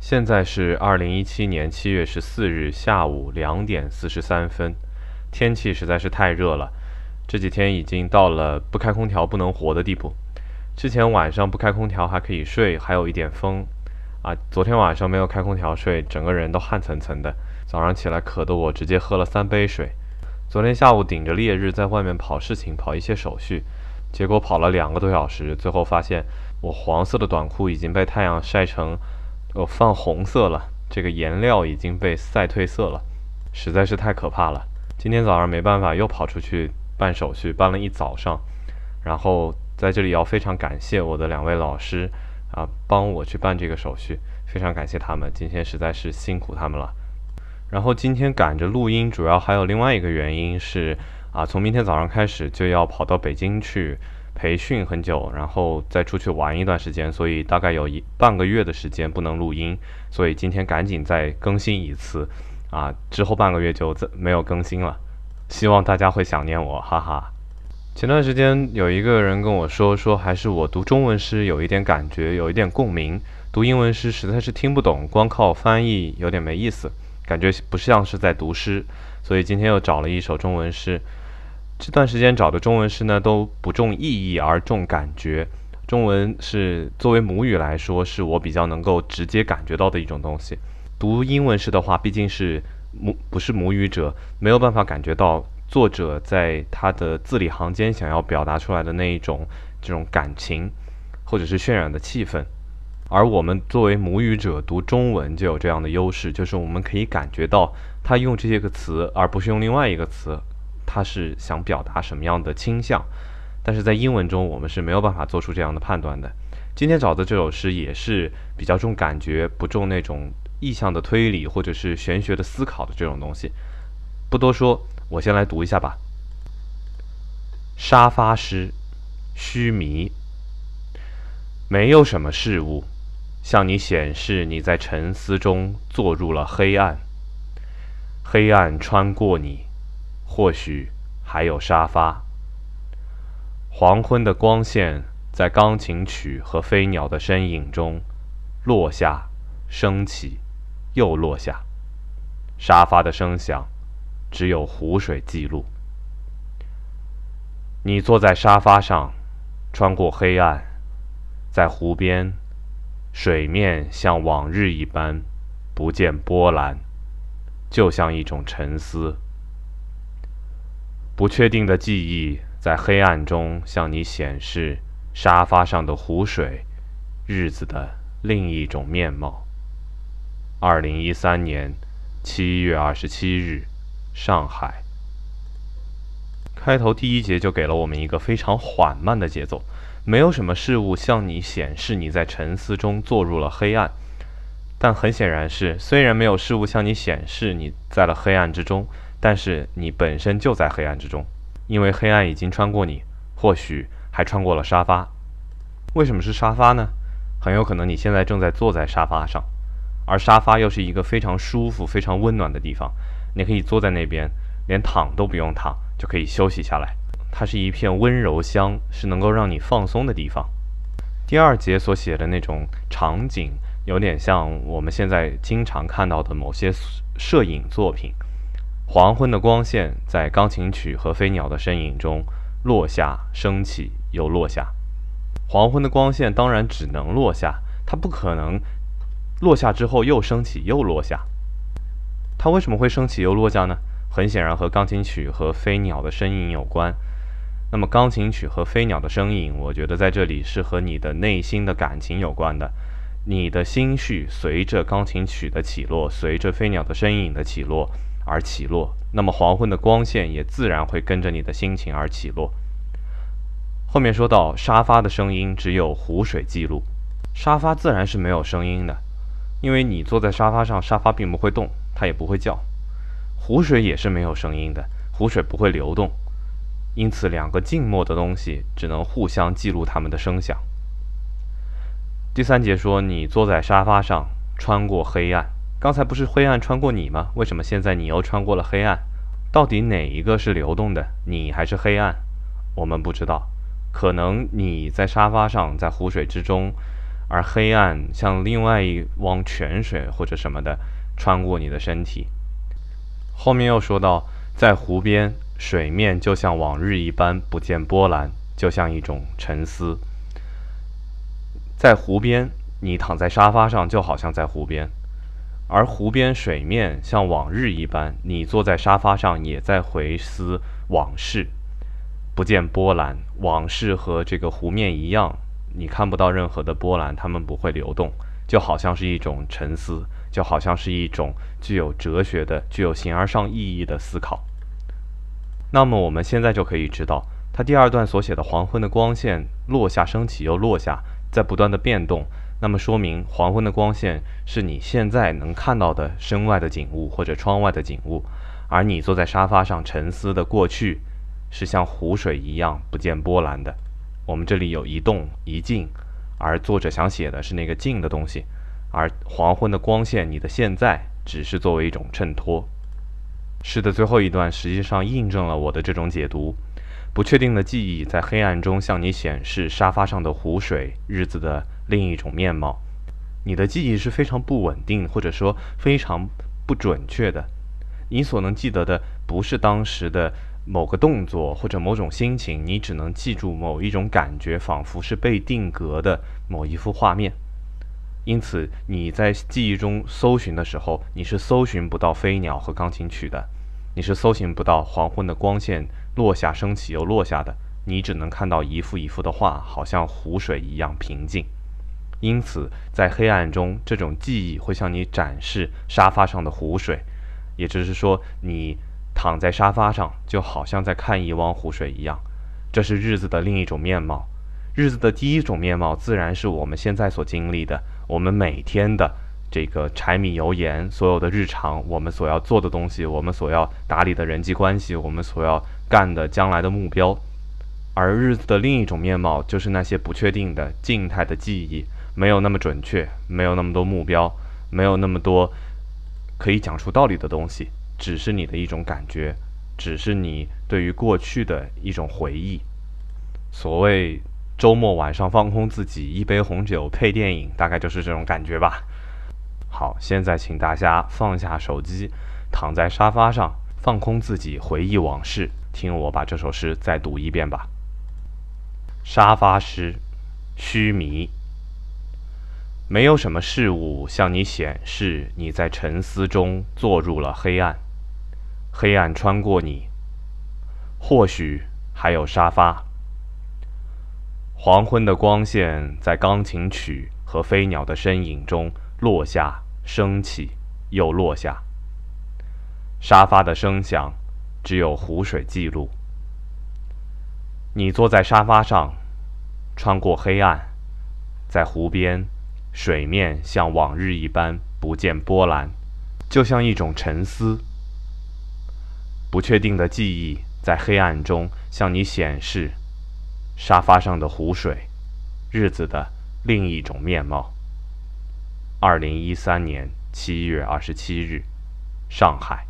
现在是二零一七年七月十四日下午两点四十三分，天气实在是太热了，这几天已经到了不开空调不能活的地步。之前晚上不开空调还可以睡，还有一点风，啊，昨天晚上没有开空调睡，整个人都汗涔涔的，早上起来渴得我直接喝了三杯水。昨天下午顶着烈日在外面跑事情，跑一些手续，结果跑了两个多小时，最后发现我黄色的短裤已经被太阳晒成。哦，泛红色了，这个颜料已经被晒褪色了，实在是太可怕了。今天早上没办法，又跑出去办手续，办了一早上。然后在这里要非常感谢我的两位老师啊，帮我去办这个手续，非常感谢他们，今天实在是辛苦他们了。然后今天赶着录音，主要还有另外一个原因是啊，从明天早上开始就要跑到北京去。培训很久，然后再出去玩一段时间，所以大概有一半个月的时间不能录音，所以今天赶紧再更新一次，啊，之后半个月就再没有更新了，希望大家会想念我，哈哈。前段时间有一个人跟我说，说还是我读中文诗有一点感觉，有一点共鸣，读英文诗实在是听不懂，光靠翻译有点没意思，感觉不像是在读诗，所以今天又找了一首中文诗。这段时间找的中文诗呢，都不重意义而重感觉。中文是作为母语来说，是我比较能够直接感觉到的一种东西。读英文诗的话，毕竟是母不是母语者，没有办法感觉到作者在他的字里行间想要表达出来的那一种这种感情，或者是渲染的气氛。而我们作为母语者读中文就有这样的优势，就是我们可以感觉到他用这些个词，而不是用另外一个词。他是想表达什么样的倾向，但是在英文中我们是没有办法做出这样的判断的。今天找的这首诗也是比较重感觉，不重那种意象的推理或者是玄学的思考的这种东西。不多说，我先来读一下吧。沙发诗，须弥。没有什么事物向你显示你在沉思中坐入了黑暗，黑暗穿过你。或许还有沙发。黄昏的光线在钢琴曲和飞鸟的身影中落下、升起，又落下。沙发的声响只有湖水记录。你坐在沙发上，穿过黑暗，在湖边，水面像往日一般不见波澜，就像一种沉思。不确定的记忆在黑暗中向你显示沙发上的湖水，日子的另一种面貌。二零一三年七月二十七日，上海。开头第一节就给了我们一个非常缓慢的节奏，没有什么事物向你显示你在沉思中坐入了黑暗，但很显然是，虽然没有事物向你显示你在了黑暗之中。但是你本身就在黑暗之中，因为黑暗已经穿过你，或许还穿过了沙发。为什么是沙发呢？很有可能你现在正在坐在沙发上，而沙发又是一个非常舒服、非常温暖的地方。你可以坐在那边，连躺都不用躺，就可以休息下来。它是一片温柔乡，是能够让你放松的地方。第二节所写的那种场景，有点像我们现在经常看到的某些摄影作品。黄昏的光线在钢琴曲和飞鸟的身影中落下、升起又落下。黄昏的光线当然只能落下，它不可能落下之后又升起又落下。它为什么会升起又落下呢？很显然和钢琴曲和飞鸟的身影有关。那么钢琴曲和飞鸟的声音，我觉得在这里是和你的内心的感情有关的。你的心绪随着钢琴曲的起落，随着飞鸟的身影的起落。而起落，那么黄昏的光线也自然会跟着你的心情而起落。后面说到沙发的声音只有湖水记录，沙发自然是没有声音的，因为你坐在沙发上，沙发并不会动，它也不会叫。湖水也是没有声音的，湖水不会流动，因此两个静默的东西只能互相记录它们的声响。第三节说你坐在沙发上，穿过黑暗。刚才不是灰暗穿过你吗？为什么现在你又穿过了黑暗？到底哪一个是流动的，你还是黑暗？我们不知道。可能你在沙发上，在湖水之中，而黑暗像另外一汪泉水或者什么的穿过你的身体。后面又说到，在湖边，水面就像往日一般不见波澜，就像一种沉思。在湖边，你躺在沙发上，就好像在湖边；而湖边水面像往日一般，你坐在沙发上，也在回思往事，不见波澜。往事和这个湖面一样，你看不到任何的波澜，它们不会流动，就好像是一种沉思，就好像是一种具有哲学的、具有形而上意义的思考。那么我们现在就可以知道，他第二段所写的黄昏的光线落下、升起又落下。在不断的变动，那么说明黄昏的光线是你现在能看到的身外的景物或者窗外的景物，而你坐在沙发上沉思的过去，是像湖水一样不见波澜的。我们这里有一动一静，而作者想写的是那个静的东西，而黄昏的光线，你的现在只是作为一种衬托。诗的最后一段实际上印证了我的这种解读。不确定的记忆在黑暗中向你显示沙发上的湖水，日子的另一种面貌。你的记忆是非常不稳定，或者说非常不准确的。你所能记得的不是当时的某个动作或者某种心情，你只能记住某一种感觉，仿佛是被定格的某一幅画面。因此，你在记忆中搜寻的时候，你是搜寻不到飞鸟和钢琴曲的，你是搜寻不到黄昏的光线。落下升起又落下的，你只能看到一幅一幅的画，好像湖水一样平静。因此，在黑暗中，这种记忆会向你展示沙发上的湖水，也就是说，你躺在沙发上，就好像在看一汪湖水一样。这是日子的另一种面貌。日子的第一种面貌，自然是我们现在所经历的，我们每天的这个柴米油盐，所有的日常，我们所要做的东西，我们所要打理的人际关系，我们所要。干的将来的目标，而日子的另一种面貌就是那些不确定的静态的记忆，没有那么准确，没有那么多目标，没有那么多可以讲出道理的东西，只是你的一种感觉，只是你对于过去的一种回忆。所谓周末晚上放空自己，一杯红酒配电影，大概就是这种感觉吧。好，现在请大家放下手机，躺在沙发上，放空自己，回忆往事。听我把这首诗再读一遍吧。沙发诗，须弥。没有什么事物向你显示你在沉思中坐入了黑暗，黑暗穿过你。或许还有沙发。黄昏的光线在钢琴曲和飞鸟的身影中落下，升起，又落下。沙发的声响。只有湖水记录。你坐在沙发上，穿过黑暗，在湖边，水面像往日一般不见波澜，就像一种沉思。不确定的记忆在黑暗中向你显示沙发上的湖水，日子的另一种面貌。二零一三年七月二十七日，上海。